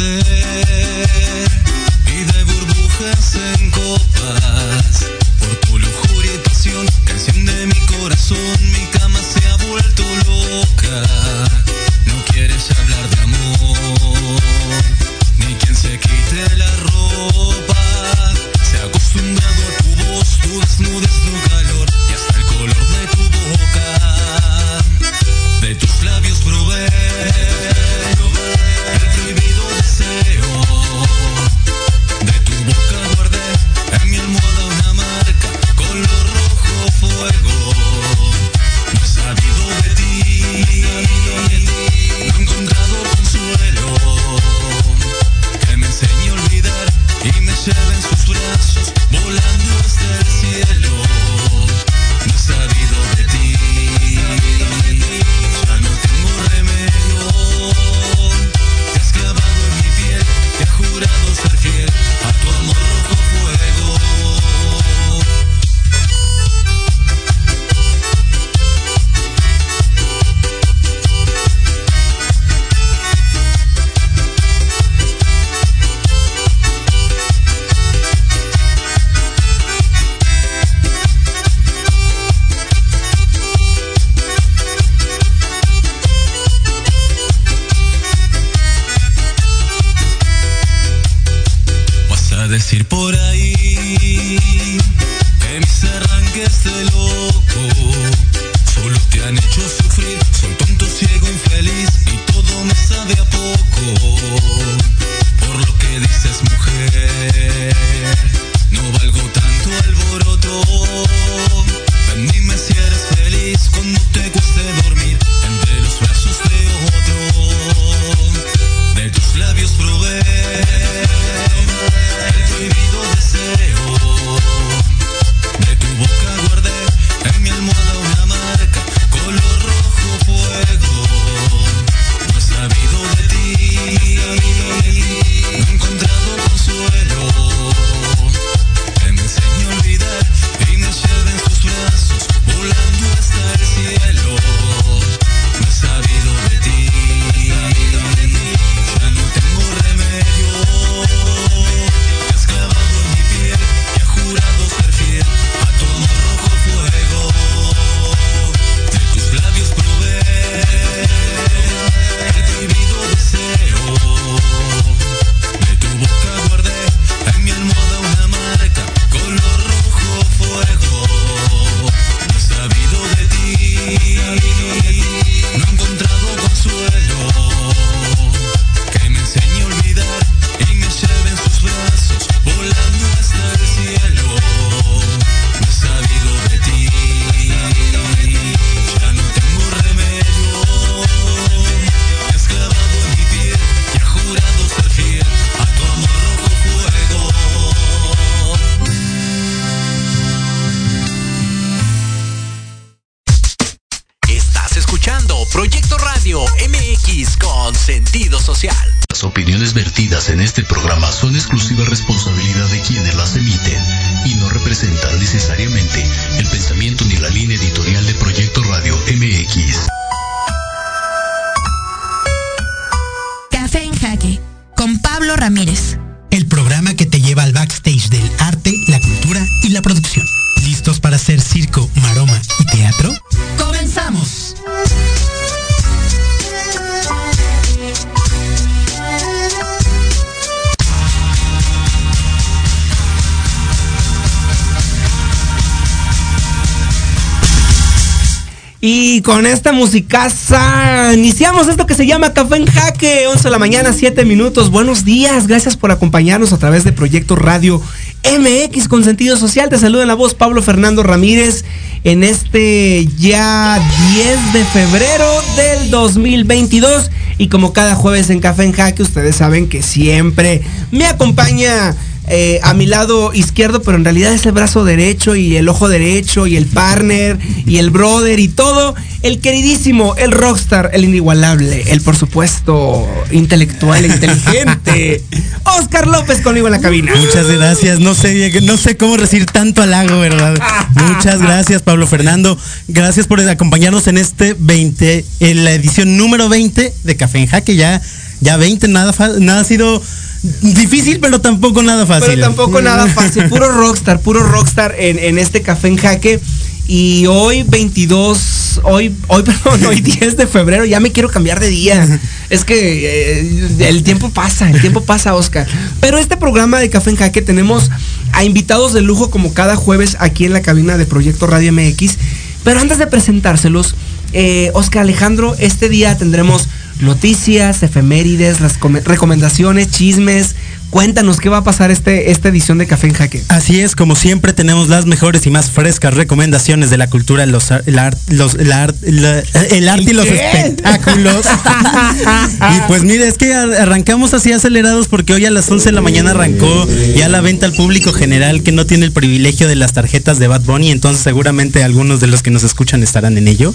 usted. Con esta musicaza iniciamos esto que se llama Café en Jaque, 11 de la mañana, 7 minutos. Buenos días, gracias por acompañarnos a través de Proyecto Radio MX con sentido social. Te saluda en la voz Pablo Fernando Ramírez en este ya 10 de febrero del 2022. Y como cada jueves en Café en Jaque, ustedes saben que siempre me acompaña eh, a mi lado izquierdo, pero en realidad es el brazo derecho y el ojo derecho y el partner y el brother y todo. El queridísimo, el rockstar, el inigualable, el por supuesto intelectual e inteligente. Oscar López conmigo en la cabina. Muchas gracias. No sé, no sé cómo recibir tanto halago, ¿verdad? Muchas gracias, Pablo Fernando. Gracias por acompañarnos en este 20, en la edición número 20 de Café en Jaque. Ya, ya 20, nada, nada ha sido Difícil, pero tampoco nada fácil. Pero tampoco nada fácil. Puro rockstar, puro rockstar en, en este café en jaque. Y hoy 22, hoy, hoy, perdón, hoy 10 de febrero, ya me quiero cambiar de día. Es que eh, el tiempo pasa, el tiempo pasa, Oscar. Pero este programa de Café en Jaque tenemos a invitados de lujo como cada jueves aquí en la cabina de Proyecto Radio MX. Pero antes de presentárselos, eh, Oscar Alejandro, este día tendremos noticias, efemérides, las recomendaciones, chismes, Cuéntanos qué va a pasar este, esta edición de Café en Jaque. Así es, como siempre tenemos las mejores y más frescas recomendaciones de la cultura, los, el arte y los espectáculos. y pues mire, es que arrancamos así acelerados porque hoy a las 11 de la mañana arrancó ya la venta al público general que no tiene el privilegio de las tarjetas de Bad Bunny, entonces seguramente algunos de los que nos escuchan estarán en ello.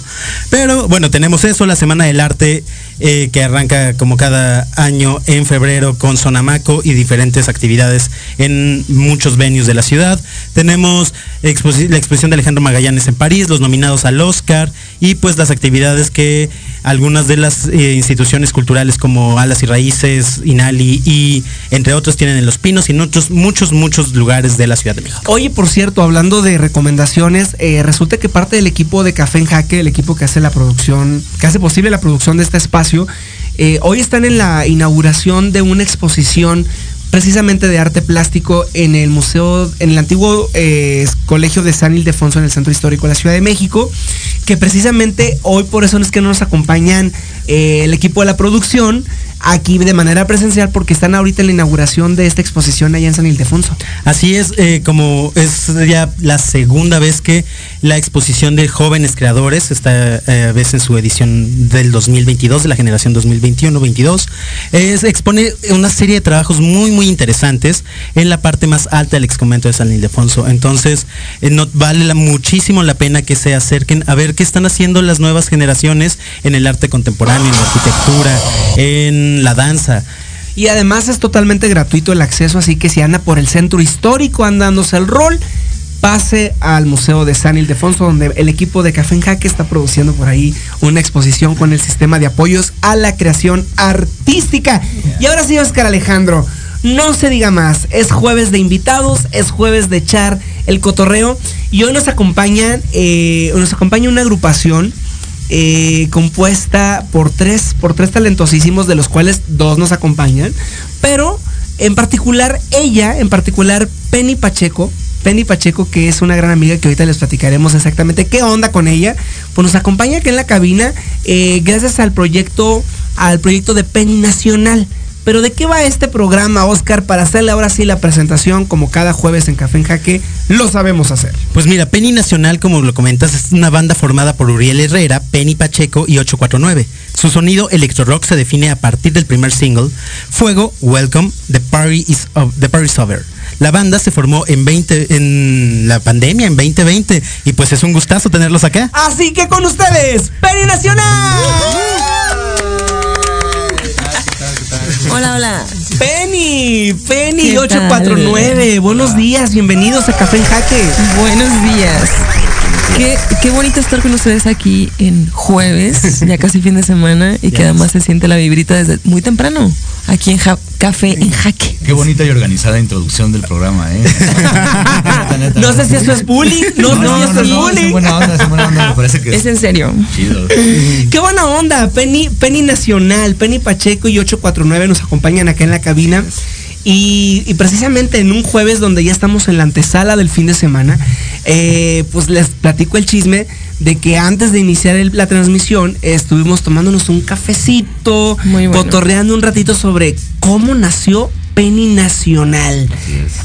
Pero bueno, tenemos eso, la Semana del Arte eh, que arranca como cada año en febrero con Sonamaco y diferentes actividades en muchos venues de la ciudad. Tenemos la exposición de Alejandro Magallanes en París, los nominados al Oscar y pues las actividades que algunas de las eh, instituciones culturales como Alas y Raíces, Inali y entre otros tienen en Los Pinos y en otros muchos, muchos lugares de la Ciudad de México. Oye, por cierto, hablando de recomendaciones, eh, resulta que parte del equipo de Café en Jaque, el equipo que hace la producción, que hace posible la producción de este espacio, eh, hoy están en la inauguración de una exposición precisamente de arte plástico en el museo, en el antiguo eh, colegio de San Ildefonso en el Centro Histórico de la Ciudad de México, que precisamente hoy por eso es que no nos acompañan eh, el equipo de la producción, aquí de manera presencial porque están ahorita en la inauguración de esta exposición allá en San Ildefonso. Así es, eh, como es ya la segunda vez que la exposición de jóvenes creadores, esta eh, vez en su edición del 2022, de la generación 2021-22, es, expone una serie de trabajos muy, muy interesantes en la parte más alta del exconvento de San Ildefonso. Entonces, eh, no, vale muchísimo la pena que se acerquen a ver qué están haciendo las nuevas generaciones en el arte contemporáneo, en la arquitectura, en la danza. Y además es totalmente gratuito el acceso, así que si anda por el centro histórico andándose el rol, pase al Museo de San Ildefonso, donde el equipo de Café en Jaque está produciendo por ahí una exposición con el sistema de apoyos a la creación artística. Y ahora sí, Oscar Alejandro, no se diga más, es jueves de invitados, es jueves de echar el cotorreo y hoy nos acompaña, eh, nos acompaña una agrupación eh, compuesta por tres, por tres talentosísimos, de los cuales dos nos acompañan. Pero en particular, ella, en particular Penny Pacheco, Penny Pacheco, que es una gran amiga que ahorita les platicaremos exactamente qué onda con ella, pues nos acompaña aquí en la cabina eh, gracias al proyecto, al proyecto de Penny Nacional. Pero ¿de qué va este programa, Oscar? Para hacerle ahora sí la presentación, como cada jueves en Café en Jaque, lo sabemos hacer. Pues mira, Penny Nacional, como lo comentas, es una banda formada por Uriel Herrera, Penny Pacheco y 849. Su sonido electro rock se define a partir del primer single, Fuego, Welcome, The Party is, the party Over. La banda se formó en 20 en la pandemia en 2020 y pues es un gustazo tenerlos acá. Así que con ustedes, Penny Nacional. Hola, hola. Penny, Penny 849. Buenos días, bienvenidos a Café en Jaque. Buenos días. Qué, qué, bonito estar con ustedes aquí en jueves, ya casi fin de semana, y que además se siente la vibrita desde muy temprano, aquí en Café en Jaque. Qué bonita y organizada introducción del programa, ¿eh? no sé si eso es bullying, no, sé si eso es bullying. Es buena onda, es buena onda, me parece que es, es en serio. Chido. Qué buena onda, Penny, Penny Nacional, Penny Pacheco y 849 nos acompañan acá en la cabina. Y, precisamente en un jueves donde ya estamos en la antesala del fin de semana, eh, pues les platico el chisme de que antes de iniciar la transmisión estuvimos tomándonos un cafecito, cotorreando un ratito sobre cómo nació Penny Nacional.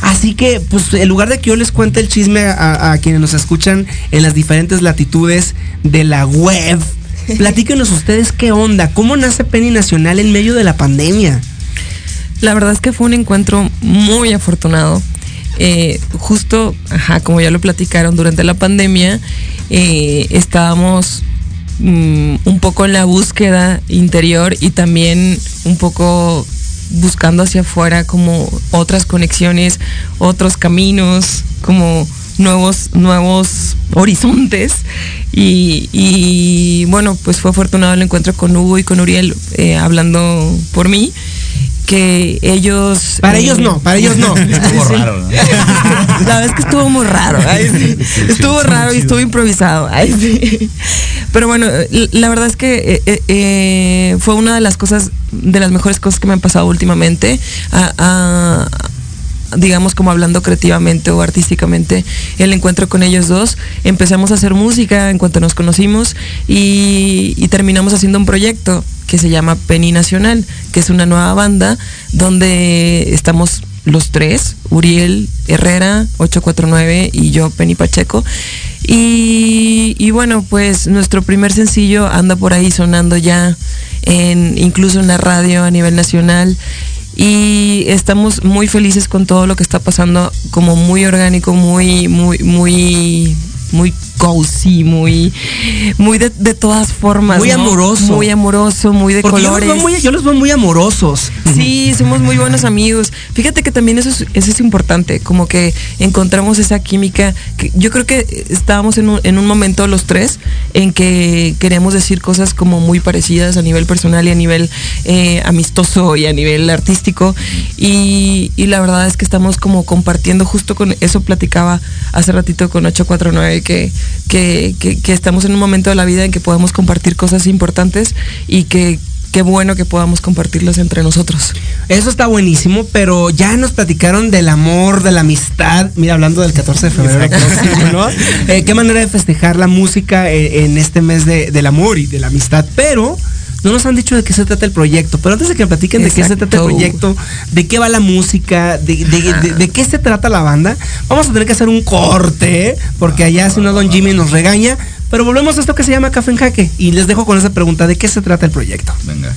Así, que, pues, en lugar de que yo les cuente el chisme a, a quienes nos escuchan en las diferentes latitudes de la web, platíquenos ustedes qué onda, cómo nace Penny Nacional en medio de la pandemia. La verdad es que fue un encuentro muy afortunado. Eh, justo, como ya lo platicaron, durante la pandemia eh, estábamos mm, un poco en la búsqueda interior y también un poco buscando hacia afuera como otras conexiones, otros caminos, como nuevos, nuevos horizontes. Y, bueno, pues fue afortunado el encuentro con Hugo y con Uriel eh, hablando por mí. Que ellos... Para ellos no, para ellos no. Estuvo raro, ¿no? La verdad es que estuvo muy raro. ay, sí. Estuvo raro y estuvo improvisado. ay, sí. Pero bueno, la verdad es que eh, eh, fue una de las cosas, de las mejores cosas que me han pasado últimamente. A- a- digamos como hablando creativamente o artísticamente, el encuentro con ellos dos. Empezamos a hacer música en cuanto nos conocimos y, terminamos haciendo un proyecto que se llama Penny Nacional, que es una nueva banda donde estamos los tres, Uriel Herrera, 849 y yo, Penny Pacheco. Y, y bueno, pues nuestro primer sencillo anda por ahí sonando ya, en, incluso en la radio a nivel nacional y estamos muy felices con todo lo que está pasando, como muy orgánico, muy, muy, muy, muy cozy, muy, muy de, de todas formas. Muy ¿no? amoroso. Muy amoroso, muy de Porque yo los, colores. veo muy, yo los veo muy amorosos. Sí, somos muy buenos amigos. Fíjate que también eso es, eso es importante, como que encontramos esa química. Que yo creo que estábamos en un, en un momento los tres en que queríamos decir cosas como muy parecidas a nivel personal y a nivel eh, amistoso y a nivel artístico. Y, y la verdad es que estamos como compartiendo justo con eso platicaba hace ratito con 849 que, que, que, estamos en un momento de la vida en que podemos compartir cosas importantes y que qué bueno que podamos compartirlas entre nosotros. Eso está buenísimo, pero ya nos platicaron del amor, de la amistad. Mira, hablando del 14 de febrero, ¿no? Eh, qué manera de festejar la música eh, en este mes de- del amor y de la amistad. Pero no nos han dicho de qué se trata el proyecto. Pero antes de que me platiquen de qué se trata el proyecto, de qué va la música, de, de- de- de qué se trata la banda, vamos a tener que hacer un corte, porque allá si no Don Jimmy nos regaña. Pero volvemos a esto que se llama Café en Jaque. Y les dejo con esa pregunta, ¿de qué se trata el proyecto? Venga.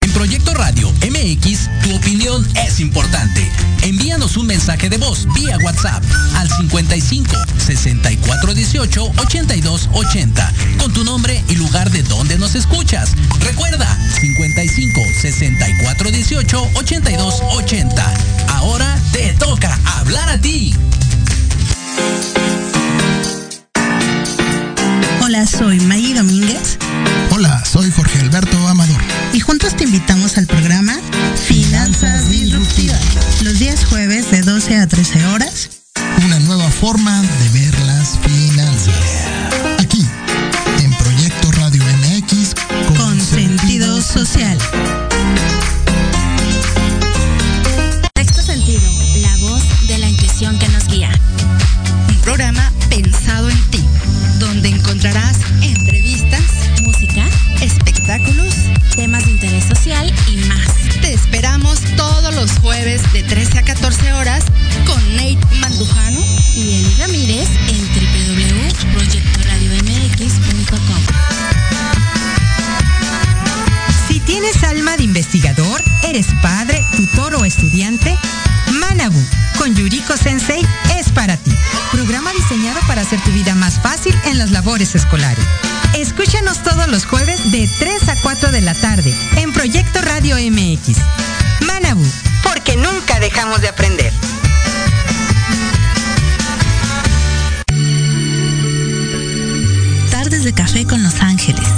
En Proyecto Radio MX, importante. Envíanos un mensaje de voz vía WhatsApp al 55 64 18 82 80 con tu nombre y lugar de donde nos escuchas. Recuerda 55 64 18 82 80. Ahora te toca hablar a ti. Hola, soy Maggie Domínguez Hola, soy Jorge Alberto Amador. y juntos te invitamos al programa Finanzas Disruptivas, los días jueves de 12 a 13 horas. Una nueva forma de ver las finanzas. Aquí, en Proyecto Radio MX Con sentido social. Sexto sentido, la voz de la intuición que nos guía. Un programa pensado en ti, donde encontrarás entrevistas, Música, espectáculos. temas de interés social y más. Esperamos todos los jueves de 13 a 14 horas con Nate Mandujano. Y Eli Ramírez en www.proyectoradiomx.com. Si tienes alma de investigador, eres padre, tutor o estudiante, Manabu con Yuriko Sensei es para ti. Programa diseñado para hacer tu vida más fácil en las labores escolares. Escúchanos todos los jueves de 3 a 4 de la tarde en Proyecto Radio MX. Manabu, porque nunca dejamos de aprender. Tardes de café con Los Ángeles.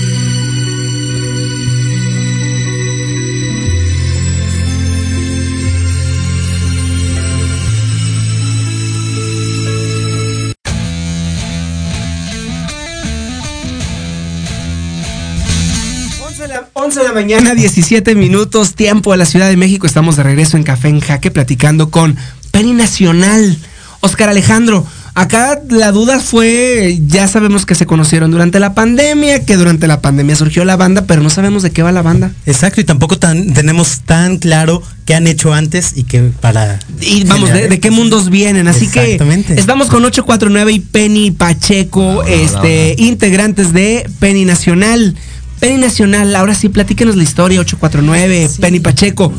11 de la mañana, 17 minutos, tiempo de la Ciudad de México. Estamos de regreso en Café en Jaque platicando con Penny Nacional. Oscar Alejandro, acá la duda fue, ya sabemos que se conocieron durante la pandemia, que durante la pandemia surgió la banda, pero no sabemos de qué va la banda. Exacto, y tampoco tan, tenemos tan claro qué han hecho antes y que para... Y vamos, de, de qué mundos vienen. Así que estamos con 849 y Penny Pacheco, este, integrantes de Penny Nacional. Penny Nacional, ahora sí, platíquenos la historia, 849, Penny Pacheco.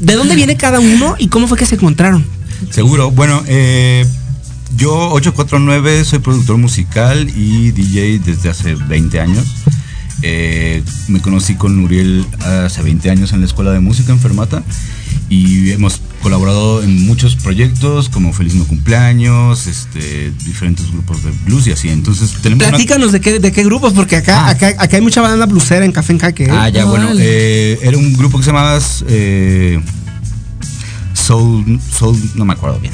¿De dónde viene cada uno y cómo fue que se encontraron? Seguro. Bueno, eh, yo 849 soy productor musical y DJ desde hace 20 años. Eh, me conocí con Uriel hace 20 años en la escuela de música en Fermata y hemos colaborado en muchos proyectos como Feliz No Cumpleaños, este, diferentes grupos de blues y así. Entonces tenemos una- Platícanos de qué, de qué grupos, porque acá, Ah. acá, acá hay mucha banda blusera en Café en Jaque. ¿eh? Ah, ya, bueno, eh, era un grupo que se llamaba eh, Soul, Soul, no me acuerdo bien.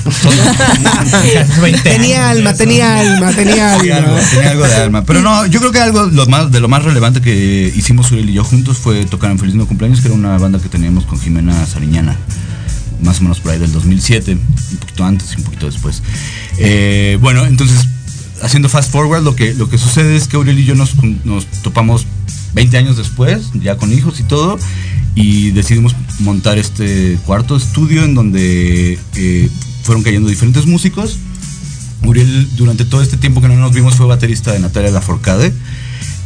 tenía alma, tenía alma, tenía Tenía algo, alma. tenía algo de alma. Pero no, yo creo que algo lo más, de lo más relevante que hicimos Uriel y yo juntos fue tocar en Feliz No Cumpleaños, que era una banda que teníamos con Jimena Sariñana. Más o menos por ahí del 2007, un poquito antes y un poquito después. Eh, bueno, entonces, haciendo fast forward, lo que, lo que sucede es que Uriel y yo nos, nos topamos 20 años después, ya con hijos y todo, y decidimos montar este cuarto estudio en donde eh, fueron cayendo diferentes músicos. Uriel durante todo este tiempo que no nos vimos fue baterista de Natalia Laforcade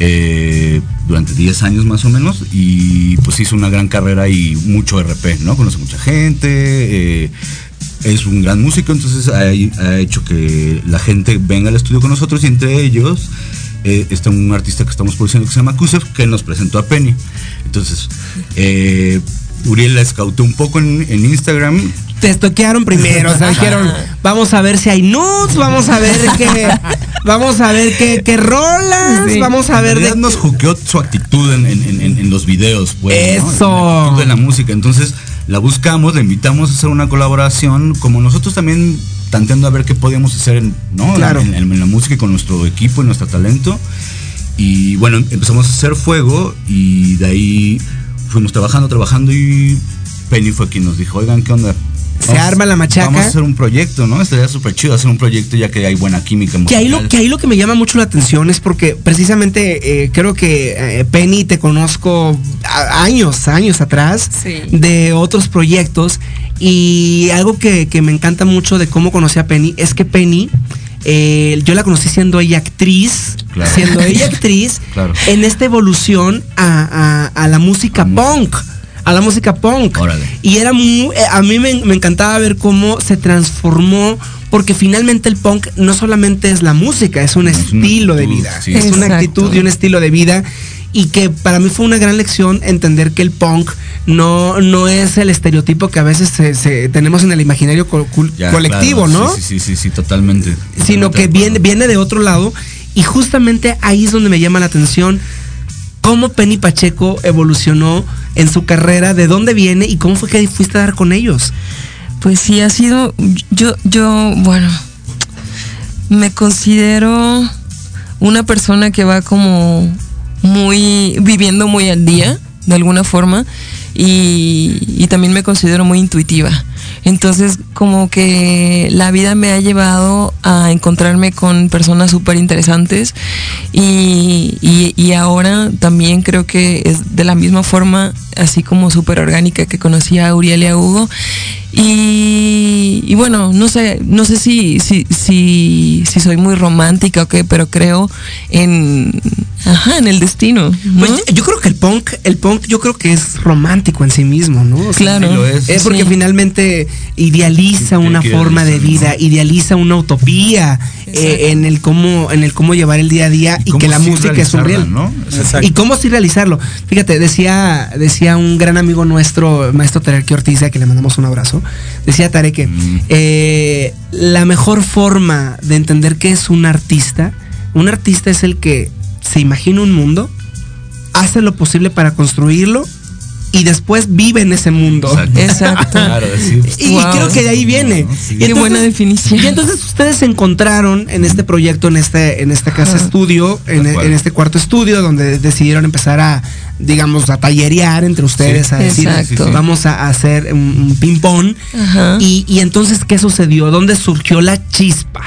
eh, durante 10 años más o menos y pues hizo una gran carrera y mucho RP, ¿no? Conoce mucha gente, eh, es un gran músico, entonces ha, ha hecho que la gente venga al estudio con nosotros y entre ellos eh, está un artista que estamos produciendo que se llama Kusev que nos presentó a Penny. Entonces, eh, Uriel la escautó un poco en, en Instagram Te estoquearon primero, o sea, dijeron, vamos a ver si hay nudes, vamos a ver qué, vamos a ver qué, qué rolas, Sí. vamos a En ver realidad de nos juqueó su actitud en, en- en- en los videos, pues. ¿no? Eso. La actitud de la música. Entonces la buscamos, la invitamos a hacer una colaboración, como nosotros también tanteando a ver qué podíamos hacer en, ¿no? Claro. en, en- en la música y con nuestro equipo y nuestro talento. Y bueno, empezamos a hacer fuego y de ahí fuimos trabajando, trabajando y Penny fue quien nos dijo, oigan, ¿qué onda? Se arma la machaca. Vamos a hacer un proyecto, ¿no? Estaría súper chido hacer un proyecto ya que hay buena química Que ahí, lo, que ahí lo que me llama mucho la atención es porque precisamente eh, creo que eh, Penny te conozco a- años, años atrás Sí. de otros proyectos y algo que, que me encanta mucho de cómo conocí a Penny es que Penny, eh, yo la conocí siendo ella actriz, Claro. siendo ella actriz Claro. en esta evolución a, a- a la música punk. A la música punk. Órale. Y era muy, eh, a mí me, me encantaba ver cómo se transformó, porque finalmente el punk no solamente es la música, es un Es estilo de vida. sí. Es una actitud y un estilo de vida. Y que para mí fue una gran lección entender que el punk no, no es el estereotipo que a veces se- se- tenemos en el imaginario co- cul- Ya, colectivo, claro, ¿no? Sí, sí, sí, sí, totalmente. sino Totalmente que viene, viene de otro lado. Y justamente ahí es donde me llama la atención cómo Penny Pacheco evolucionó en su carrera, de dónde viene y cómo fue que fuiste a dar con ellos. Pues sí, ha sido, yo, yo, bueno, me considero una persona que va como muy, viviendo muy al día, de alguna forma, y, y también me considero muy intuitiva. Entonces, como que la vida me ha llevado a encontrarme con personas súper interesantes y, ahora también creo que es de la misma forma, así como súper orgánica que conocí a Uriel y a Hugo. Y, y bueno, no sé, no sé si, si, si, si soy muy romántica o qué, pero creo en, ajá, en el destino. ¿no? Pues yo creo que el punk, el punk yo creo que es romántico en sí mismo, ¿no? O sea, Claro. Sí lo es. Es porque Sí. finalmente idealiza una forma de vida, idealiza una utopía eh, en el cómo en el cómo llevar el día a día y, que la sí música es un real. ¿no? Y cómo sí realizarlo. Fíjate, decía decía un gran amigo nuestro, maestro Tarek Ortiz, a que le mandamos un abrazo. Decía Tarek que Mm. eh, la mejor forma de entender qué es un artista, un artista es el que se imagina un mundo, hace lo posible para construirlo y después vive en ese mundo. Exacto. Claro, sí. Y Wow. creo que de ahí viene. ¿no? Sí. Y Qué buena definición. Y entonces ustedes se encontraron en este proyecto, en este, en esta casa estudio, en, en este cuarto estudio, donde decidieron empezar a, digamos, a tallerear entre ustedes, Sí. a decir, Exacto. vamos a hacer un, un ping-pong. Y, y entonces, ¿qué sucedió? ¿Dónde surgió la chispa?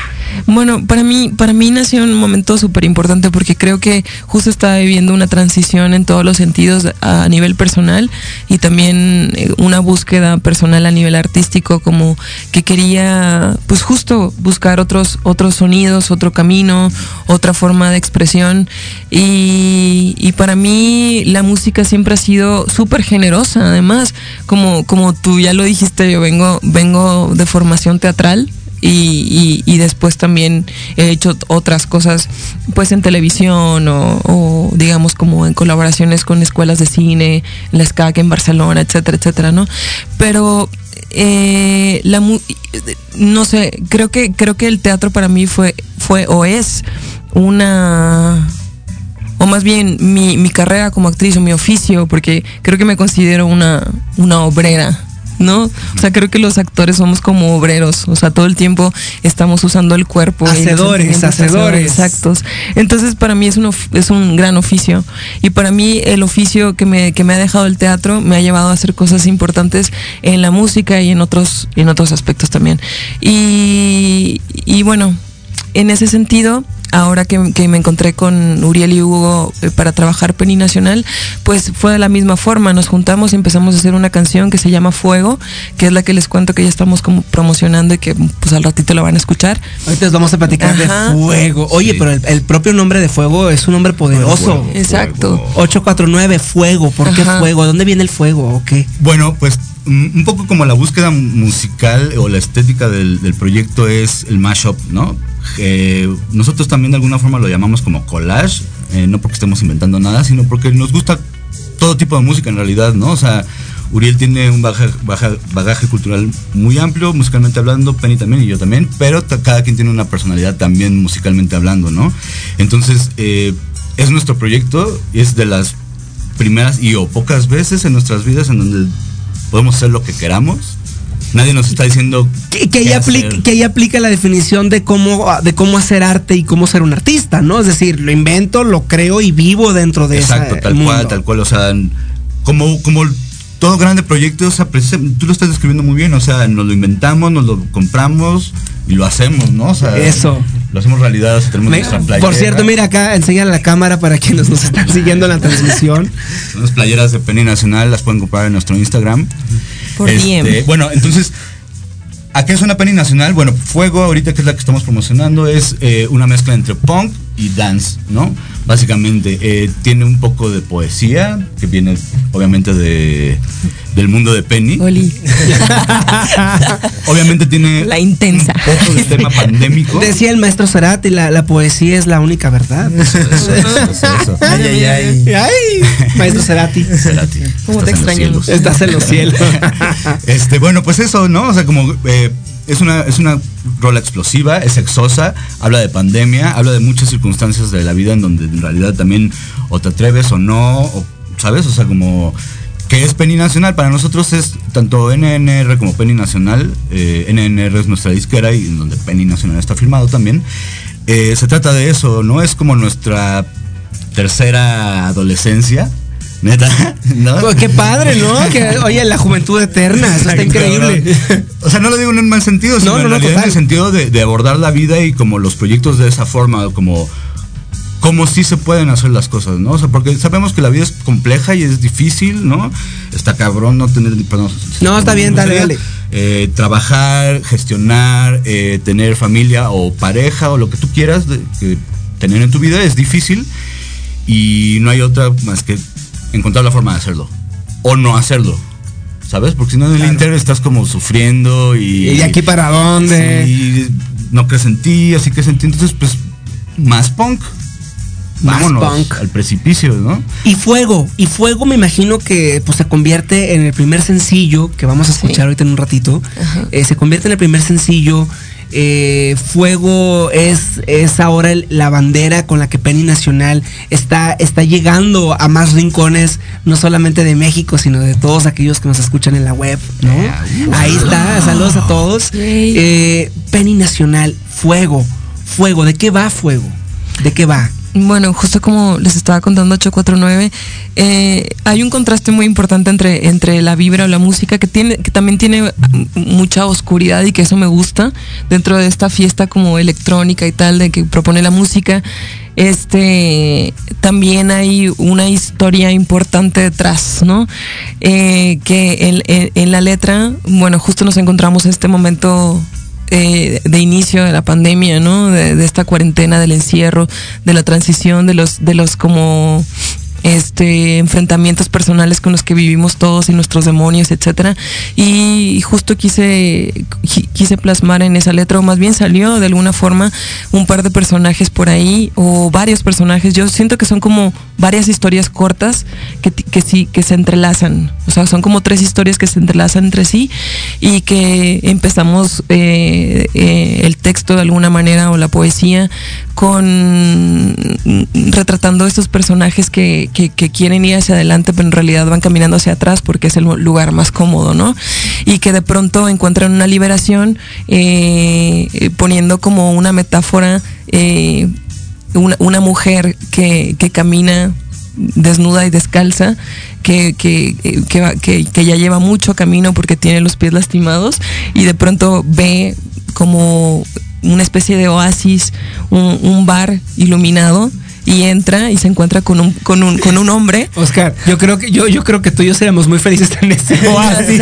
Bueno, para mí, para mí nació un momento súper importante porque creo que justo estaba viviendo una transición en todos los sentidos a nivel personal y también eh, una búsqueda personal a nivel artístico, como que quería, pues justo buscar otros, otros sonidos, otro camino, otra forma de expresión. Y, y para mí la música siempre ha sido súper generosa, además, como, como tú ya lo dijiste, yo vengo, vengo de formación teatral y, y, después también he hecho otras cosas pues en televisión o, digamos como en colaboraciones con escuelas de cine, la SCAC en Barcelona, etcétera, etcétera, ¿no? Pero eh, la no sé, creo que creo que el teatro para mí fue fue o es una o más bien mi, mi carrera como actriz o mi oficio, porque creo que me considero una, una obrera ¿no? O sea, creo que los actores somos como obreros, o sea, todo el tiempo estamos usando el cuerpo. Hacedores, hacedores. Exactos. Entonces, para mí es un, es un gran oficio. Y para mí el oficio que me, que me ha dejado el teatro me ha llevado a hacer cosas importantes en la música y en otros, en otros aspectos también. Y, y bueno, en ese sentido, ahora que, me encontré con Uriel y Hugo eh, para trabajar Penny Nacional, pues fue de la misma forma. Nos juntamos y empezamos a hacer una canción que se llama Fuego, que es la que les cuento que ya estamos como promocionando y que pues al ratito la van a escuchar. Ahorita les vamos a platicar de Fuego. Oye, pero el, propio nombre de Fuego es un nombre poderoso. Exacto. 849 Fuego. ¿Por qué Fuego? ¿Dónde viene el fuego o qué? Bueno, pues mm, un poco como la búsqueda musical o la estética del, del proyecto es el mashup, ¿no? Nosotros también de alguna forma lo llamamos como collage, eh, no porque estemos inventando nada, sino porque nos gusta todo tipo de música en realidad, ¿no? O sea, Uriel tiene un bagaje, cultural muy amplio, musicalmente hablando, Penny también y yo también, pero cada quien tiene una personalidad también musicalmente hablando, ¿no? Entonces, eh, es nuestro proyecto es de las primeras y o pocas veces en nuestras vidas en donde podemos hacer lo que queramos Nadie nos está diciendo que, que ella aplica, que ella aplica la definición de cómo, de cómo hacer arte y cómo ser un artista, ¿no? Es decir, lo invento, lo creo y vivo dentro de Exacto, tal cual, tal cual. O sea, como, como todo grande proyecto, o sea, tú lo estás describiendo muy bien, o sea, nos lo inventamos, nos lo compramos y lo hacemos, ¿no? O sea, eso. Lo hacemos realidad, tenemos nuestra playera. Por cierto, mira acá, enseña la cámara para quienes nos están siguiendo en la transmisión. Son las playeras de Penny Nacional, las pueden comprar en nuestro Instagram. Por. Este, bueno, entonces, ¿a qué es una Penny Nacional? Bueno, Fuego, ahorita que es la que estamos promocionando, es eh, una mezcla entre punk y dance, ¿no? Básicamente, eh, tiene un poco de poesía, que viene obviamente de, del mundo de Penny. obviamente tiene la intensa. un poco de tema pandémico. Decía el maestro Cerati, la, la poesía es la única verdad. Eso, eso, eso, ay, ay, ay, ay. Maestro Cerati. Cerati. ¿Cómo te extraño? Estás en los cielos. este, bueno, pues eso, ¿no? O sea, como eh, es una, es una rola explosiva, es sexosa, habla de pandemia, habla de muchas circunstancias de la vida en donde en realidad también o te atreves o no, ¿sabes? O sea, como que es Penny Nacional, para nosotros es tanto NNR como Penny Nacional, eh, NNR es nuestra disquera y en donde Penny Nacional está firmado también. Eh, se trata de eso, ¿no? Es como nuestra tercera adolescencia, Neta, ¿no? Pues qué padre, ¿no? Que, oye, la juventud eterna, eso está increíble. O sea, no lo digo en un mal sentido, sino en, en el sentido de, abordar la vida y como los proyectos de esa forma, como como sí se pueden hacer las cosas, ¿no? O sea, porque sabemos que la vida es compleja y es difícil, ¿no? Está cabrón no tener... Perdón, no, está bien, dale, dale. Eh, trabajar, gestionar, eh, tener familia o pareja o lo que tú quieras tener en tu vida es difícil y no hay otra más que encontrar la forma de hacerlo. O no hacerlo. ¿Sabes? Porque si no en el inter estás como sufriendo y. ¿Y aquí para dónde? Y no crees en ti, así que en ti. Entonces, pues, más punk. Más punk. Al precipicio, ¿no? Y fuego. Y fuego me imagino que pues se convierte en el primer sencillo que vamos a escuchar ahorita en un ratito. Eh, se convierte en el primer sencillo eh, fuego es, es ahora la bandera con la que Penny Nacional está, está llegando a más rincones, no solamente de México, sino de todos aquellos que nos escuchan en la web, ¿no? Ahí está, saludos a todos. Eh, Penny Nacional, fuego, fuego, ¿de qué va fuego? ¿De qué va? Bueno, justo como les estaba contando 849, eh, hay un contraste muy importante entre, entre la vibra o la música que tiene, que también tiene mucha oscuridad y que eso me gusta dentro de esta fiesta como electrónica y tal de que propone la música. Este también hay una historia importante detrás, ¿no? Eh, que en, en la letra, bueno, justo nos encontramos en este momento eh, de inicio de la pandemia, ¿no? De, esta cuarentena, del encierro, de la transición, de los, de los como este, enfrentamientos personales con los que vivimos todos y nuestros demonios, etcétera. Y justo quise, quise plasmar en esa letra, o más bien salió de alguna forma un par de personajes por ahí, o varios personajes. Yo siento que son como varias historias cortas que, que sí, que se entrelazan. O sea, son como tres historias que se entrelazan entre sí y que empezamos eh, eh, el texto de alguna manera o la poesía con retratando estos personajes que, quieren ir hacia adelante, pero en realidad van caminando hacia atrás porque es el lugar más cómodo, ¿no? Y que de pronto encuentran una liberación eh, poniendo como una metáfora eh, una, mujer que, camina desnuda y descalza, que, que, que, ya lleva mucho camino porque tiene los pies lastimados y de pronto ve como una especie de oasis, un, bar iluminado y entra y se encuentra con un, con un, con un hombre. Oscar, yo creo que yo, yo creo que tú y yo seríamos muy felices en ese oasis.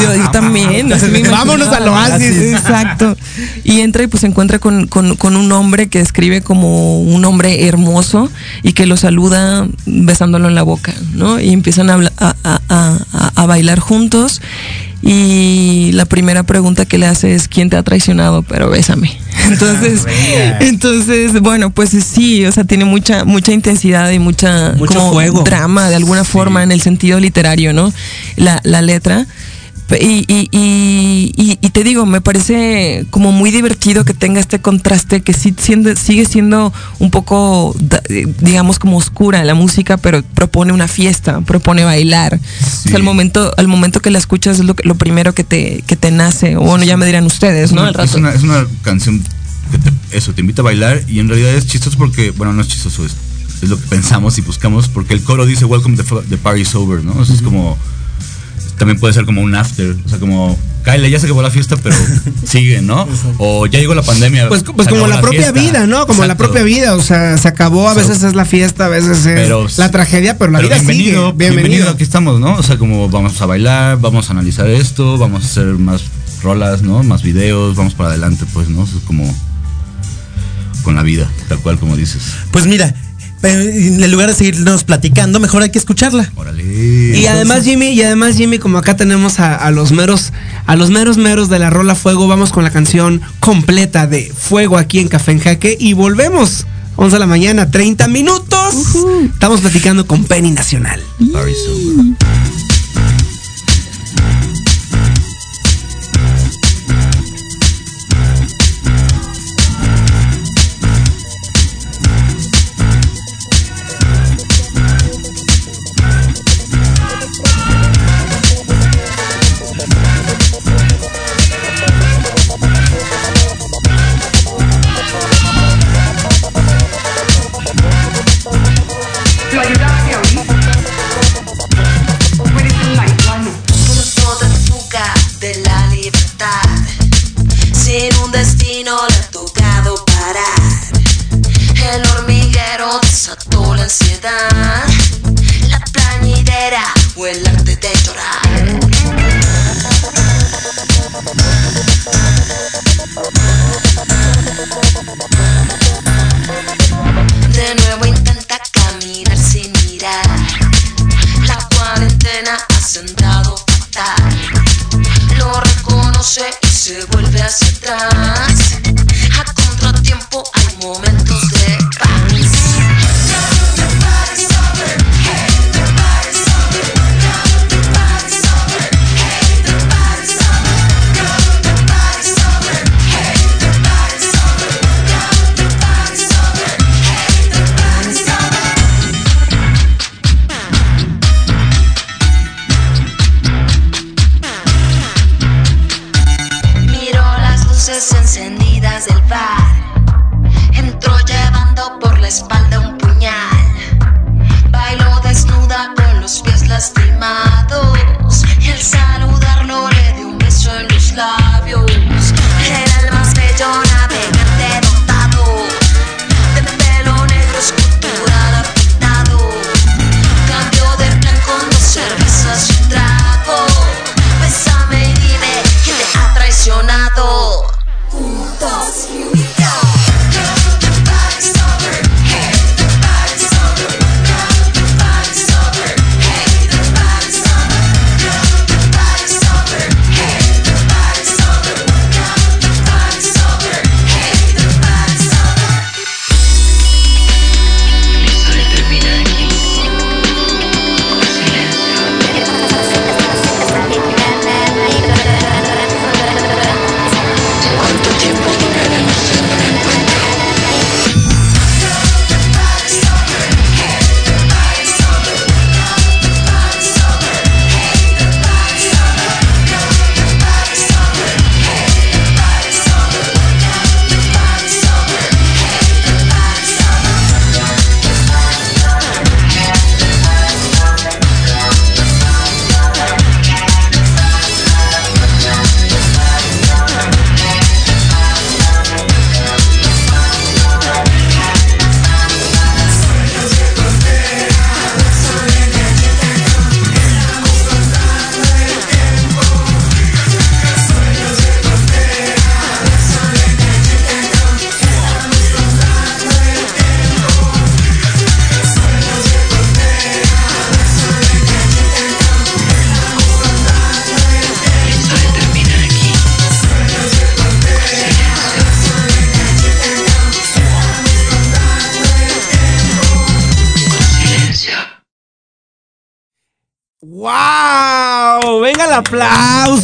yo, también. Vámonos al oasis. Exacto. Y entra y pues se encuentra con, con, un hombre que describe como un hombre hermoso y que lo saluda besándolo en la boca, ¿no? Y empiezan a, a, a, a bailar juntos y la primera pregunta que le hace es quién te ha traicionado, pero bésame. Entonces, entonces, bueno, pues sí, o sea, tiene mucha, mucha intensidad y mucha Mucho drama de alguna forma en el sentido literario, ¿no? La, la letra. Y, y, y, y, te digo, me parece como muy divertido que tenga este contraste que sí sigue siendo un poco, digamos, como oscura la música, pero propone una fiesta, propone bailar. O sea, al momento, al momento que la escuchas es lo, lo primero que te, que te nace. O bueno, ya me dirán ustedes, ¿no? Es una, es una canción que te, eso, te invita a bailar y en realidad es chistoso porque, bueno, no es chistoso, es, es lo que pensamos y buscamos, porque el coro dice Welcome the, the party's over, ¿no? es como también puede ser como un after, o sea, como Kyle, ya se acabó la fiesta, pero sigue, ¿no? O ya llegó la pandemia. Pues, pues como la, propia vida, ¿no? Como la propia vida, o sea, se acabó, a veces es la fiesta, a veces es la tragedia, pero la vida bienvenido, sigue. Bienvenido. aquí estamos, ¿no? O sea, como vamos a bailar, vamos a analizar esto, vamos a hacer más rolas, ¿no? Más videos, vamos para adelante, pues, ¿no? es como con la vida, tal cual como dices. Pues mira, en lugar de seguirnos platicando, mejor hay que escucharla. Y además, Jimmy, y además, Jimmy, como acá tenemos a, los meros, a los meros meros de la rola Fuego, vamos con la canción completa de Fuego aquí en Café en Jaque y volvemos. 11 de la mañana, 30 minutos. Estamos platicando con Penny Nacional. sin un destino. La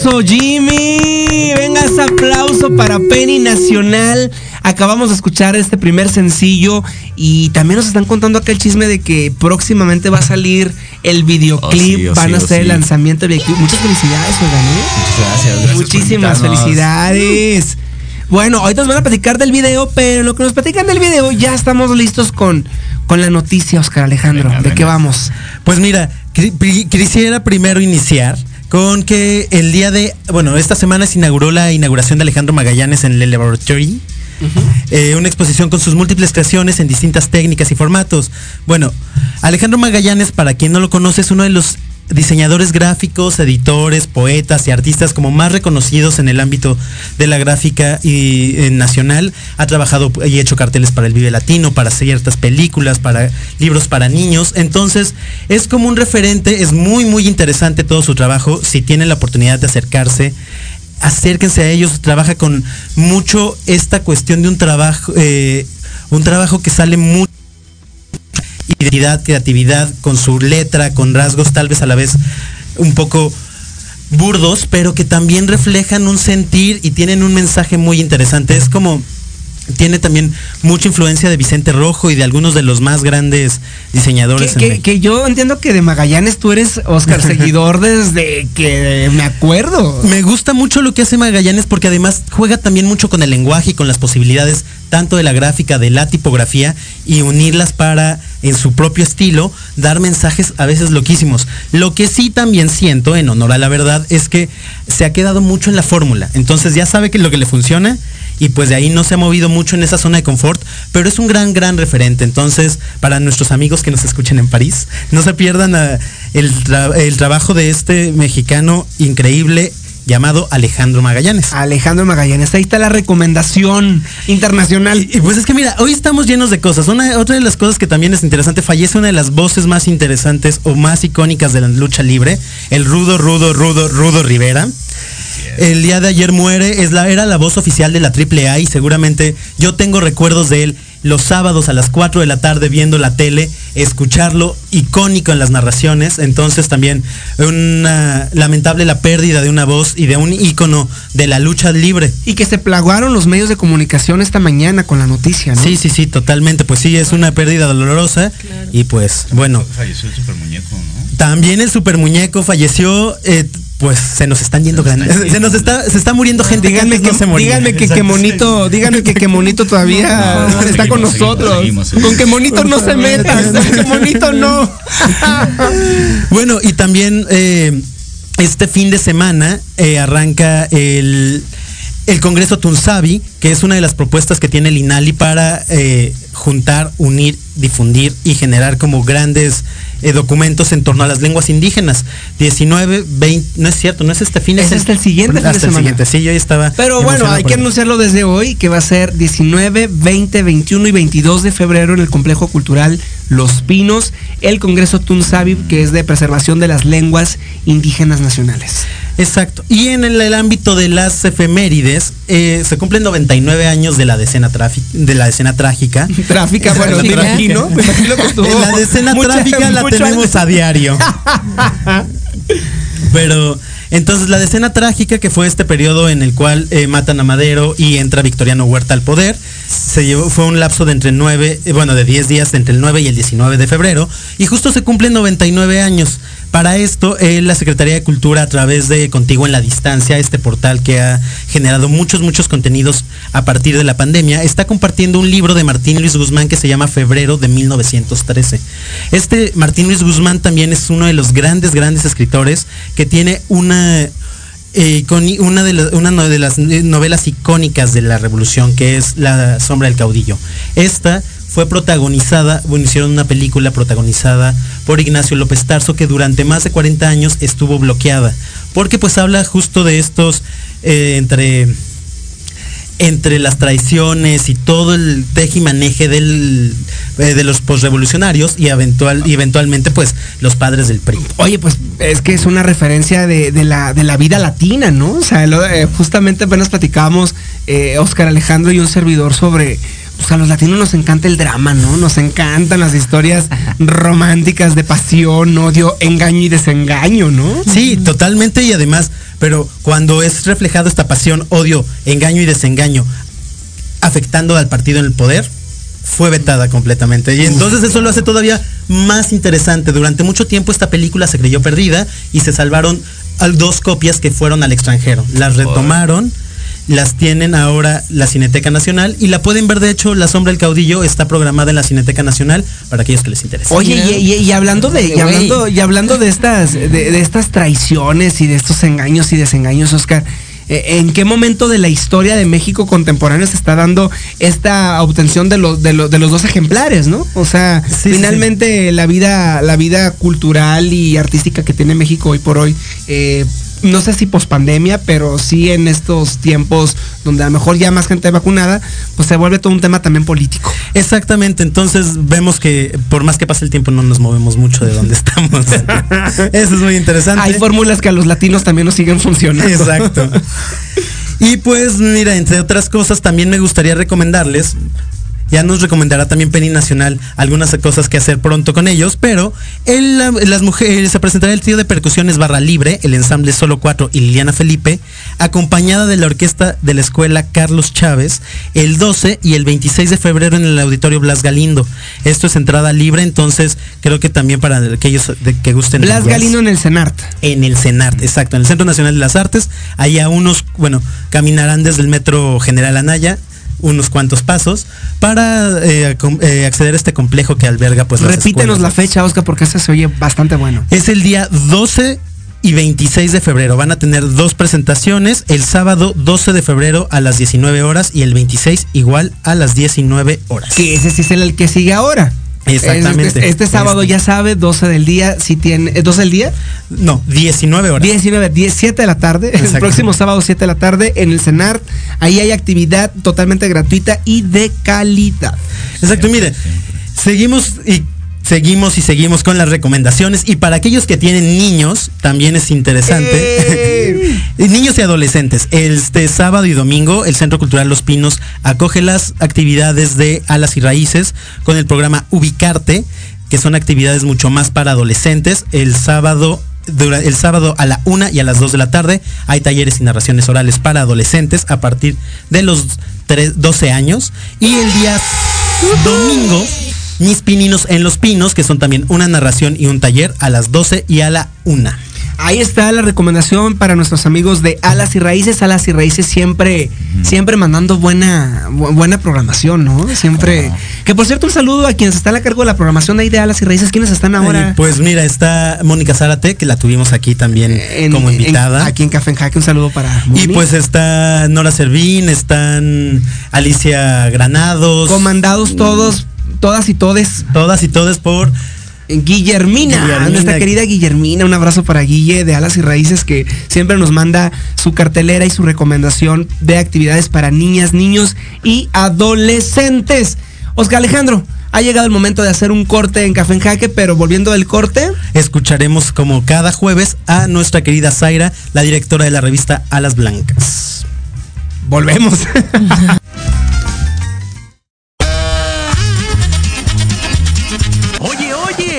aplauso, Jimmy. Venga ese aplauso para Penny Nacional. Acabamos de escuchar este primer sencillo y también nos están contando acá el chisme de que próximamente va a salir el videoclip. Oh, sí, oh, Van sí, a oh, hacer el sí. lanzamiento del videoclip. Muchas felicidades, oigan, ¿eh? Gracias, gracias Muchísimas felicidades. Bueno, ahorita nos van a platicar del video, pero lo que nos platican del video ya estamos listos con, con la noticia, Oscar Alejandro. Venga, ¿De qué vamos? Pues mira, quisiera primero iniciar con que el día de, bueno, esta semana se inauguró la inauguración de Alejandro Magallanes en el Laboratory. Eh, una exposición con sus múltiples creaciones en distintas técnicas y formatos. Bueno, Alejandro Magallanes, para quien no lo conoce, es uno de los diseñadores gráficos, editores, poetas y artistas como más reconocidos en el ámbito de la gráfica y eh, nacional. Ha trabajado y hecho carteles para el Vive Latino, para ciertas películas, para libros para niños. Entonces, es como un referente, es muy muy interesante todo su trabajo. Si tienen la oportunidad de acercarse, acérquense a ellos, trabaja con mucho esta cuestión de un trabajo, eh, un trabajo que sale mucho identidad, creatividad, con su letra, con rasgos tal vez a la vez un poco burdos, pero que también reflejan un sentir y tienen un mensaje muy interesante. Es como tiene también mucha influencia de Vicente Rojo y de algunos de los más grandes Que, diseñadores. en que- que yo entiendo que de Magallanes tú eres, Oscar, seguidor desde que me acuerdo. Me gusta mucho lo que hace Magallanes porque además juega también mucho con el lenguaje y con las posibilidades tanto de la gráfica, de la tipografía y unirlas para en su propio estilo dar mensajes a veces loquísimos. Lo que sí también siento, en honor a la verdad, es que se ha quedado mucho en la fórmula. Entonces ya sabe que lo que le funciona y pues de ahí no se ha movido mucho en esa zona de confort, pero es un gran, gran referente. Entonces, para nuestros amigos que nos escuchen en París, no se pierdan ah, el, el trabajo de este mexicano increíble llamado Alejandro Magallanes. Alejandro Magallanes, ahí está la recomendación internacional. Y pues es que mira, hoy estamos llenos de cosas. Una, otra de las cosas que también es interesante, fallece una de las voces más interesantes o más icónicas de la lucha libre, el rudo, rudo, rudo, rudo Rivera. El día de ayer muere, es la, era la voz oficial de la AAA y seguramente yo tengo recuerdos de él los sábados a las 4 de la tarde viendo la tele, escucharlo icónico en las narraciones. Entonces también una lamentable la pérdida de una voz y de un ícono de la lucha libre. Y que se plaguaron los medios de comunicación esta mañana con la noticia, ¿no? Sí, sí, sí, totalmente. Pues sí, es una pérdida dolorosa. Y pues, bueno, Falleció el super muñeco, ¿no? también el super muñeco falleció. eh, pues se nos están yendo grandes. Se nos está, se está muriendo gente Díganme que no díganme que, que monito, díganme que, que monito todavía No, no, está con nosotros. seguimos, seguimos. Con que monito no se meta, con que monito no. Bueno, y también eh, este fin de semana eh, arranca el, el Congreso Tunsabi, que es una de las propuestas que tiene el INALI para eh, juntar, unir, difundir y generar como grandes eh, documentos en torno a las lenguas indígenas. 19, 20, no es cierto, no es este fin, Es hasta el siguiente fin de hasta el siguiente, sí, yo ya estaba. Pero bueno, hay que anunciarlo desde hoy, que va a ser 19, 20, 21 y 22 de febrero en el Complejo Cultural Los Pinos, el Congreso Tunsabi, que es de preservación de las lenguas indígenas nacionales. Exacto. Y en el, el ámbito de las efemérides, eh, se cumplen 99 años de la decena, de la decena trágica. Tráfica, bueno, me imagino, la decena mucha- tráfica la tenemos antes. a diario. Pero entonces la decena trágica que fue este periodo en el cual eh, matan a Madero y entra Victoriano Huerta al poder, se llevó, fue un lapso de entre 9, eh, bueno, de 10 días entre el 9 y el 19 de febrero y justo se cumplen 99 años. Para esto, eh, la Secretaría de Cultura, a través de Contigo en la Distancia, este portal que ha generado muchos, muchos contenidos a partir de la pandemia, está compartiendo un libro de Martín Luis Guzmán que se llama Febrero de 1913. Este Martín Luis Guzmán también es uno de los grandes, grandes escritores que tiene una eh, iconi- una, de una de las eh, novelas icónicas de la revolución, que es La sombra del caudillo. Esta fue protagonizada, bueno, hicieron una película protagonizada por Ignacio López Tarso, que durante más de 40 años estuvo bloqueada, porque pues habla justo de estos eh, entre entre las traiciones y todo el tejimaneje del, eh, de los posrevolucionarios y, eventual, eventualmente pues los padres del PRI. Oye, pues es que es una referencia de, de la, de la vida latina, ¿no? O sea, eh, justamente apenas platicábamos eh, Oscar Alejandro y un servidor sobre, pues a los latinos nos encanta el drama, ¿no? Nos encantan las historias románticas de pasión, odio, engaño y desengaño, ¿no? Sí, totalmente y además, pero cuando es reflejado esta pasión, odio, engaño y desengaño afectando al partido en el poder, fue vetada completamente. Y entonces eso lo hace todavía más interesante. Durante mucho tiempo esta película se creyó perdida y se salvaron dos copias que fueron al extranjero. Las retomaron las tienen ahora la Cineteca Nacional y la pueden ver, de hecho, La Sombra del Caudillo está programada en la Cineteca Nacional para aquellos que les interese. Oye, y, hablando de, y hablando, y hablando de estas, de, estas traiciones y de estos engaños y desengaños, Oscar, eh, ¿En qué momento de la historia de México contemporáneo se está dando esta obtención de, los de, los dos ejemplares, ¿no? O sea, finalmente la vida, la vida cultural y artística que tiene México hoy por hoy, eh, no sé si pospandemia, pero sí en estos tiempos donde a lo mejor ya más gente vacunada, pues se vuelve todo un tema también político. Exactamente, entonces vemos que por más que pase el tiempo no nos movemos mucho de donde estamos. Eso es muy interesante. Hay fórmulas que a los latinos también nos siguen funcionando. Exacto. Y pues mira, entre otras cosas también me gustaría recomendarles ya nos recomendará también Penny Nacional algunas cosas que hacer pronto con ellos, pero las mujeres se presentará el trío de percusiones Barra Libre, el ensamble Solo 4 y Liliana Felipe, acompañada de la orquesta de la escuela Carlos Chávez, el 12 y el 26 de febrero en el auditorio Blas Galindo. Esto es entrada libre, entonces creo que también para aquellos que gusten. Blas Galindo en el CENART. En el CENART, exacto, en el Centro Nacional de las Artes. Allá unos, bueno, caminarán desde el Metro General Anaya unos cuantos pasos para eh, eh, acceder a este complejo que alberga pues Repítenos la fecha, Oscar, porque ese se oye bastante bueno. Es el día 12 y 26 de febrero. Van a tener dos presentaciones, el sábado 12 de febrero a las 19 horas y el 26 igual a las 19 horas. Que ese sí es el que sigue ahora. Exactamente. Este, este sábado ya sabe, 12 del día, si tiene, ¿12 ¿eh, del día? No, 19 horas. 19, 17 de la tarde, el próximo sábado 7 de la tarde en el CENAR. Ahí hay actividad totalmente gratuita y de calidad. Exacto, mire, seguimos y seguimos y seguimos con las recomendaciones. Y para aquellos que tienen niños, también es interesante. ¡Eh! niños y adolescentes. Este sábado y domingo, el Centro Cultural Los Pinos acoge las actividades de Alas y Raíces con el programa Ubicarte, que son actividades mucho más para adolescentes. El sábado el sábado a la una y a las 2 de la tarde hay talleres y narraciones orales para adolescentes a partir de los 12 años. Y el día domingo mis Pininos en los Pinos, que son también una narración y un taller a las 12 y a la 1. Ahí está la recomendación para nuestros amigos de Alas y Raíces. Alas y Raíces siempre, siempre mandando buena, buena programación, ¿no? Siempre. Que por cierto, un saludo a quienes están a cargo de la programación de ahí de Alas y Raíces. ¿Quiénes están ahora? pues mira, está Mónica Zárate, que la tuvimos aquí también como invitada. aquí en Café en Jaque, un saludo para Y pues está Nora Servín, están Alicia Granados. Comandados todos todas y todes. Todas y todes por Guillermina, nuestra querida Guillermina, un abrazo para Guille de Alas y Raíces que siempre nos manda su cartelera y su recomendación de actividades para niñas, niños y adolescentes. Oscar Alejandro, ha llegado el momento de hacer un corte en Café en Jaque, pero volviendo del corte. Escucharemos como cada jueves a nuestra querida Zaira, la directora de la revista Alas Blancas. Volvemos.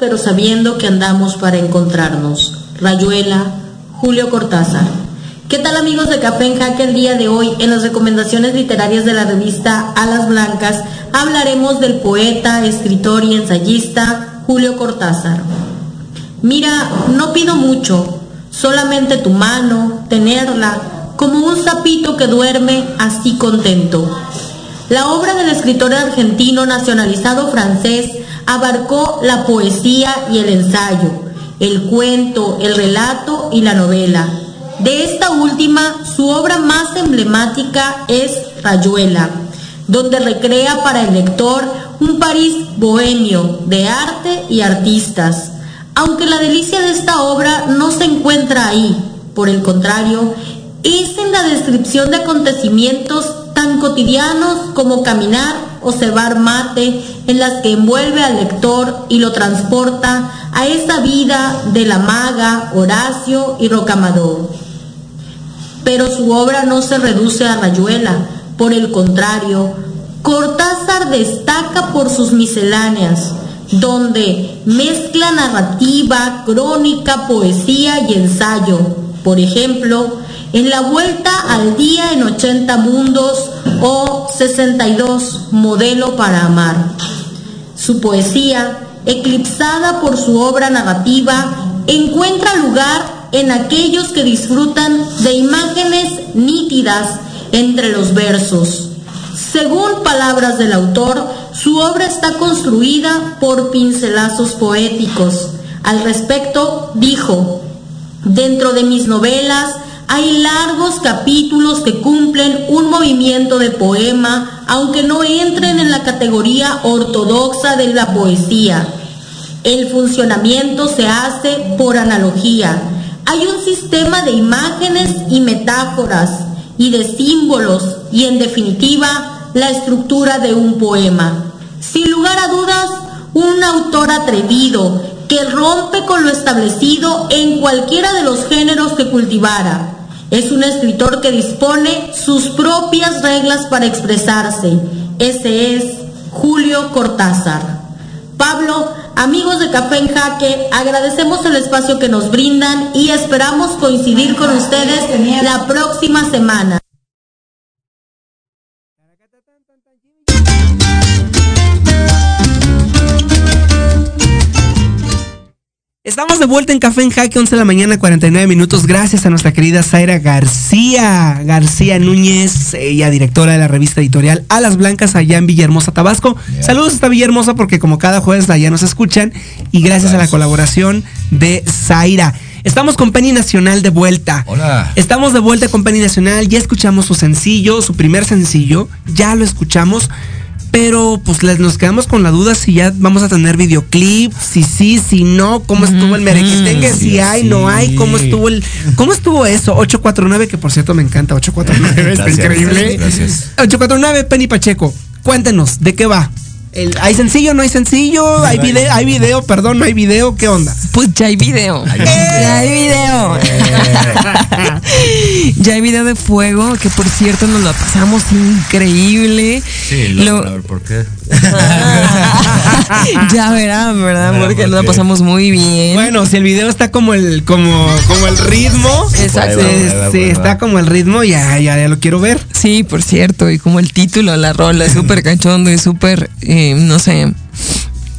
Pero sabiendo que andamos para encontrarnos. Rayuela, Julio Cortázar. ¿Qué tal amigos de Café en el día de hoy? En las recomendaciones literarias de la revista Alas Blancas hablaremos del poeta, escritor y ensayista Julio Cortázar. Mira, no pido mucho, solamente tu mano, tenerla, como un sapito que duerme así contento. La obra del escritor argentino nacionalizado francés abarcó la poesía y el ensayo, el cuento, el relato y la novela. De esta última, su obra más emblemática es Rayuela, donde recrea para el lector un París bohemio de arte y artistas. Aunque la delicia de esta obra no se encuentra ahí, por el contrario, es en la descripción de acontecimientos tan cotidianos como caminar o cebar mate en las que envuelve al lector y lo transporta a esa vida de la maga, Horacio y Rocamador. Pero su obra no se reduce a Rayuela, por el contrario, Cortázar destaca por sus misceláneas, donde mezcla narrativa, crónica, poesía y ensayo. Por ejemplo, en la vuelta al día en 80 mundos o 62, modelo para amar. Su poesía, eclipsada por su obra narrativa, encuentra lugar en aquellos que disfrutan de imágenes nítidas entre los versos. Según palabras del autor, su obra está construida por pincelazos poéticos. Al respecto, dijo, dentro de mis novelas hay largos capítulos que cumplen un movimiento de poema, aunque no entren en la categoría ortodoxa de la poesía. El funcionamiento se hace por analogía. Hay un sistema de imágenes y metáforas y de símbolos y en definitiva la estructura de un poema. Sin lugar a dudas, un autor atrevido que rompe con lo establecido en cualquiera de los géneros que cultivara es un escritor que dispone sus propias reglas para expresarse. Ese es Julio Cortázar. Pablo, amigos de Café en Jaque, agradecemos el espacio que nos brindan y esperamos coincidir con ustedes la próxima semana. De vuelta en Café en Jaque, 11 de la mañana, 49 minutos. Gracias a nuestra querida Zaira García, García Núñez, ella directora de la revista editorial Alas Blancas allá en Villahermosa, Tabasco. Saludos hasta Villahermosa porque como cada jueves allá nos escuchan y gracias a la colaboración de Zaira. Estamos con Penny Nacional de vuelta. Hola. Estamos de vuelta con Penny Nacional. Ya escuchamos su sencillo, su primer sencillo. Ya lo escuchamos. Pero pues les- nos quedamos con la duda si ya vamos a tener videoclip, si sí, si no, cómo estuvo el merequetengue, si hay, no hay, cómo estuvo el, cómo estuvo eso, 849, que por cierto me encanta, 849, está increíble. gracias. 849, Penny Pacheco, cuéntenos, ¿de qué va? El- ¿Hay sencillo, no hay sencillo? ¿Hay video, hay video, perdón, no hay video? ¿Qué onda? Pues ya hay video. Ya hay video. ya hay video de fuego, que por cierto nos lo pasamos increíble. Sí, Lo- lo, a ver, ¿por qué? ya verán, ¿verdad? Porque por nos lo qué. pasamos muy bien. Bueno, si el video está como el, como, como el ritmo, Exacto. sí, Ahí va, ahí va, sí, ahí va. está como el ritmo, ya, ya, ya lo quiero ver. Sí, por cierto, y como el título, la rola, es súper cachondo y súper, eh, no sé,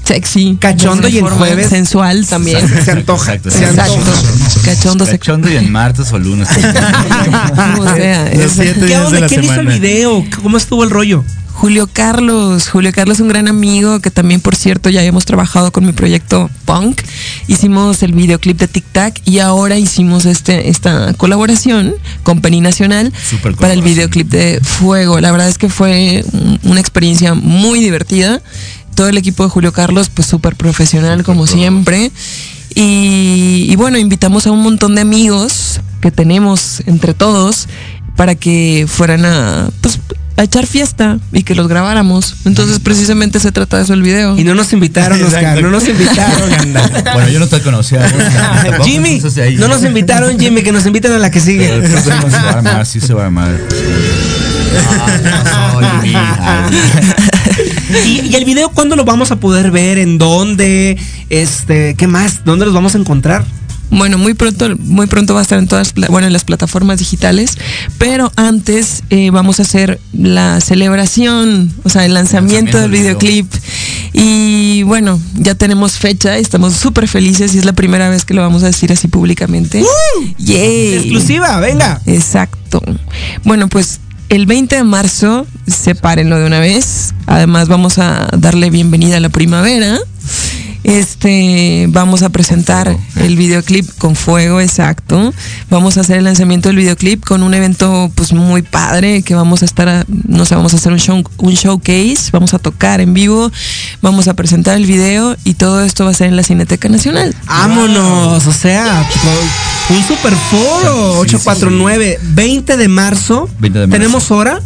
sexy. Cachondo y en forma jueves. Sensual también. Se antoja, Exacto, se Exacto. antoja. Cachondo, se Cachondo y en martes o lunes. como sea. Es- ¿Qué días de onda? la ¿Quién hizo el video? ¿Cómo estuvo el rollo? Julio Carlos. Julio Carlos es un gran amigo que también, por cierto, ya hemos trabajado con mi proyecto Punk. Hicimos el videoclip de Tic Tac y ahora hicimos este, esta colaboración con Penny Nacional para el videoclip de Fuego. La verdad es que fue un- una experiencia muy divertida. Todo el equipo de Julio Carlos, pues súper profesional como siempre. Y, y bueno, invitamos a un montón de amigos que tenemos entre todos para que fueran a, pues, a echar fiesta y que los grabáramos. Entonces, precisamente se trata de eso el video. Y no nos invitaron, Oscar, Exacto. no nos invitaron. bueno, yo no te conocía. Jimmy, no nos invitaron, Jimmy, que nos inviten a la que Pero sigue. el próximo se va a armar, sí se va a armar. Ah, no, Jimmy. Ah, ¿Y, y el video cuándo lo vamos a poder ver? ¿En dónde? Este, ¿qué más? ¿Dónde los vamos a encontrar? Bueno, muy pronto, muy pronto va a estar en todas, bueno, en las plataformas digitales, pero antes eh, vamos a hacer la celebración, o sea, el lanzamiento, Lanzamiento del del video. videoclip. Y bueno, ya tenemos fecha, estamos súper felices y es la primera vez que lo vamos a decir así públicamente. ¡Yay! Exclusiva, venga. Exacto. Bueno, pues el 20 de marzo, sepárenlo de una vez. Además, vamos a darle bienvenida a la primavera. Este, vamos a presentar el videoclip con fuego, exacto. Vamos a hacer el lanzamiento del videoclip con un evento pues muy padre que vamos a estar, a- no sé, vamos a hacer un show, un showcase, vamos a tocar en vivo, vamos a presentar el video y todo esto va a ser en la Cineteca Nacional. Vámonos, o sea, un super foro. 849, 20 de marzo. 20 de marzo. ¿Tenemos hora?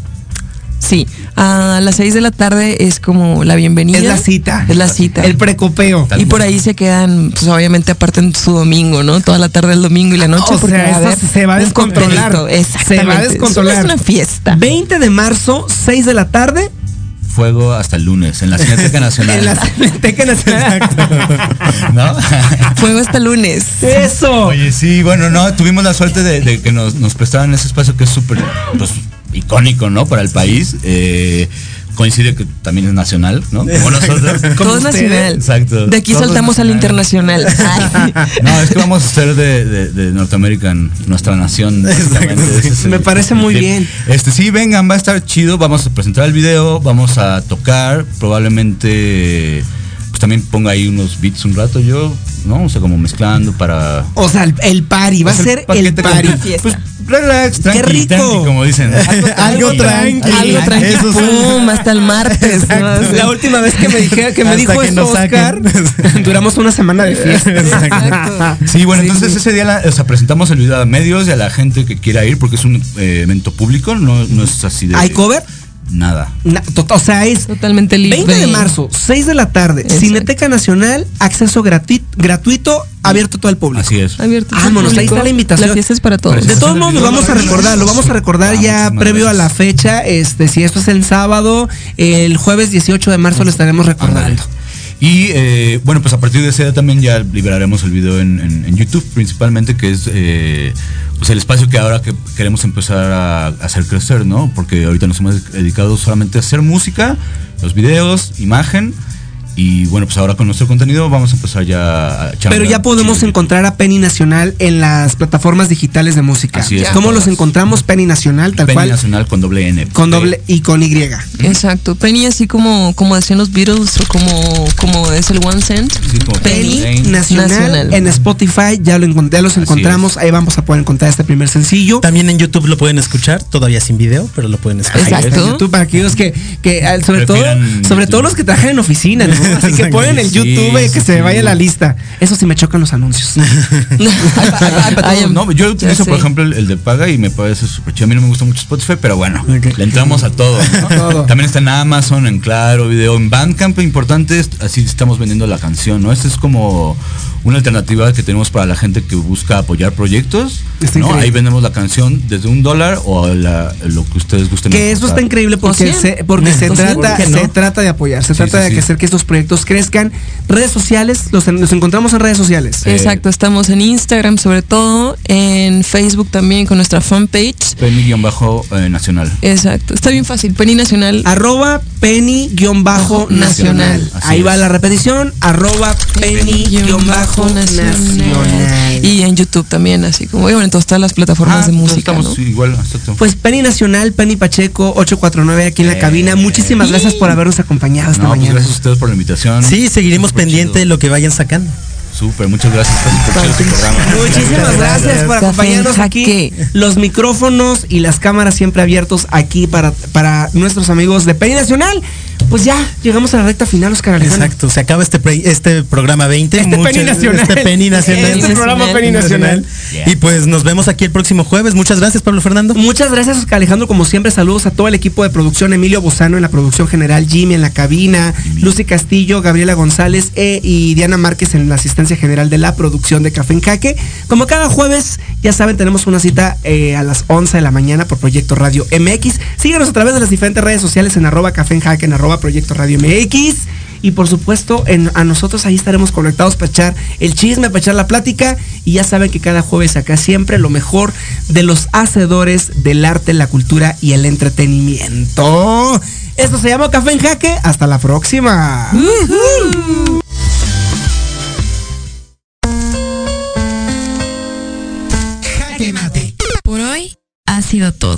Sí, a las 6 de la tarde es como la bienvenida. Es la cita. Es la cita. El precopeo. y por ahí se quedan, pues obviamente aparte en su domingo, ¿no? Toda la tarde el domingo y la noche. O porque sea, va a esto haber se va a descontrolar. Exactamente. Se va a descontrolar. Es una fiesta. 20 de marzo, 6 de la tarde. Fuego hasta el lunes en la Cineteca Nacional. En la Cineteca Nacional. ¿No? Fuego hasta lunes. Eso. Oye, sí, bueno, no, tuvimos la suerte de, de que nos, nos prestaran ese espacio que es súper pues, icónico, ¿no? Para el país. Eh, coincide que también es nacional, ¿no? Como nosotros. Todo es nacional. Exacto. De aquí saltamos al nacional. internacional. Ay. No, es que vamos a hacer de, de, de Norteamérica nuestra nación. es el- Me parece muy bien. Este, sí, vengan, va a estar chido. Vamos a presentar el video, vamos a tocar. Probablemente, pues también ponga ahí unos beats un rato yo, ¿no? O sea, como mezclando para. O sea, el, el party, va a ser el paquete party. Pues relax, tranqui, rico! tranqui, como dicen. Algo tranqui. Algo. Eso. Pum, hasta el martes. La última vez que me dije que me Hasta dijo que eso Oscar, saquen. duramos una semana de fiesta. Exacto. Sí, bueno, entonces ese día la- o sea, presentamos el video a medios y a la gente que quiera ir porque es un eh, evento público, no, no es así de. ¿Hay cover? Nada. Na- to- o sea, es Totalmente libre. 20 de marzo, 6 de la tarde, Exacto. Cineteca Nacional, acceso gratuito, gratuito, abierto a todo el público. Así es. Abierto. al Vámonos, ahí está la invitación. La fiesta es para todos. De todos modos, lo vamos a recordar, lo vamos a recordar Ah, ya previo a la fecha. Este, si esto es el sábado, el jueves 18 de marzo lo estaremos recordando. Y eh, bueno, pues a partir de ese día también ya liberaremos el video en YouTube principalmente, que es eh, pues el espacio que ahora que queremos empezar a, a hacer crecer, ¿no? Porque ahorita nos hemos dedicado solamente a hacer música, los videos, imagen Y bueno, pues ahora con nuestro contenido vamos a empezar ya a Pero ya podemos encontrar a Penny Nacional en las plataformas digitales de música. Así es, ¿Cómo todas. los encontramos? Penny Nacional, tal Penny cual. Nacional con doble N. Con doble y con Y. Exacto. Penny así como, como decían los Beatles o como, como es el One Cent. Sí, Penny Penny Nacional, Nacional. en Spotify, ya, lo encont- ya los Así encontramos, ahí vamos a poder encontrar este primer sencillo. También en YouTube lo pueden escuchar, todavía sin video, pero lo pueden escuchar. Exacto. en YouTube para aquellos que, que sobre todo, sobre YouTube. todo los que trabajan en oficina, ¿no? Así que ponen el Sí, YouTube y que sí, se sí. vaya la lista. Eso sí me chocan los anuncios. Ay, No, yo utilizo, por ejemplo, el, el de paga y me parece súper chido. A mí no me gusta mucho Spotify, pero bueno, le entramos a todo. ¿no? Todo. También está en Amazon, en Claro, Video, en Bandcamp, importante, así estamos vendiendo la canción, ¿no? Esta es como una alternativa que tenemos para la gente que busca apoyar proyectos. ¿no? Ahí vendemos la canción desde un dólar o la- lo que ustedes gusten. Que eso está increíble porque se, porque se trata, ¿por qué no? se trata de apoyar, se Sí, trata sí, de hacer que estos proyectos crezcan. Redes sociales, los, los encontramos en redes sociales. Eh, Exacto, estamos en Instagram sobre todo, en Facebook también con nuestra fanpage. Penny-nacional. Exacto, está bien fácil, Penny Nacional. Arroba penny-nacional. Ahí es. va la repetición. Arroba penny-nacional. Y en YouTube también, así como, bueno, en todas las plataformas Ah, de entonces música, estamos ¿no? igual, exacto. Pues Penny Nacional, Penny Pacheco, 849 aquí en la Eh. cabina. Muchísimas gracias por habernos acompañado esta no, pues mañana. gracias a ustedes por la invitación. Sí, seguiremos Súper pendiente chido. de lo que vayan sacando. Súper, muchas gracias. Su programa. Muchísimas gracias por acompañarnos aquí. Los micrófonos y las cámaras siempre abiertos aquí para, para nuestros amigos de Penny Nacional. Pues ya llegamos a la recta final, Oscar Alejandro. Exacto, se acaba este pre- este programa 20. Este Muchas- Penny Nacional. Este Penny Nacional. Este programa Penny Nacional. Y pues nos vemos aquí el próximo jueves. Muchas gracias, Pablo Fernando. Muchas gracias, Oscar Alejandro. Como siempre, saludos a todo el equipo de producción. Emilio Bozano en la producción general, Jimmy en la cabina, Lucy Castillo, Gabriela González e- y Diana Márquez en la asistencia general de la producción de Café en Jaque. Como cada jueves, ya saben, tenemos una cita eh, a las 11 de la mañana por Proyecto Radio MX. Síguenos a través de las diferentes redes sociales en arroba Café en Jaque, en arroba Proyecto Radio MX. Y por supuesto, en- a nosotros ahí estaremos conectados para echar el chisme, para echar la plática. Y ya saben que cada jueves acá siempre lo mejor de los hacedores del arte, la cultura y el entretenimiento. Esto se llama Café en Jaque. Hasta la próxima. Jaque mate. Por hoy ha sido todo.